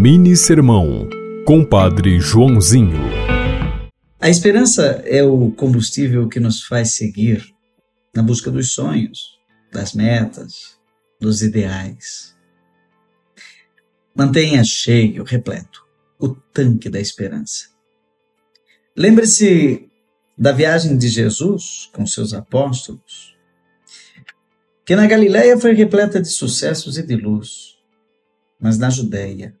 Mini Sermão, Compadre Joãozinho. A esperança é o combustível que nos faz seguir na busca dos sonhos, das metas, dos ideais. Mantenha cheio, repleto, o tanque da esperança. Lembre-se da viagem de Jesus com seus apóstolos, que na Galiléia foi repleta de sucessos e de luz, mas na Judéia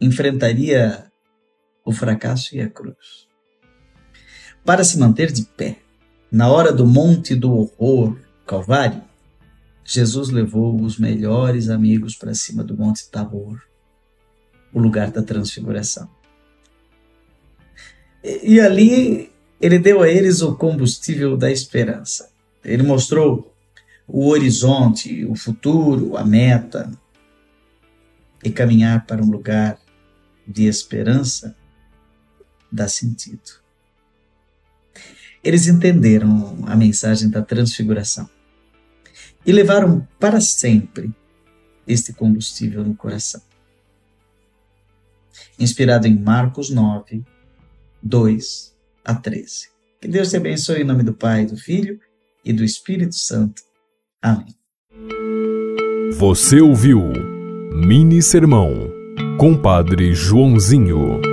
enfrentaria o fracasso e a cruz. Para se manter de pé, na hora do monte do horror, Calvário, Jesus levou os melhores amigos para cima do Monte Tabor, o lugar da transfiguração. E, e ali ele deu a eles o combustível da esperança. Ele mostrou o horizonte, o futuro, a meta, e caminhar para um lugar de esperança dá sentido. Eles entenderam a mensagem da transfiguração e levaram para sempre este combustível no coração. Inspirado em Marcos 9, 2 a 13. Que Deus te abençoe em nome do Pai, do Filho e do Espírito Santo. Amém. Você ouviu Mini Sermão, Compadre Joãozinho.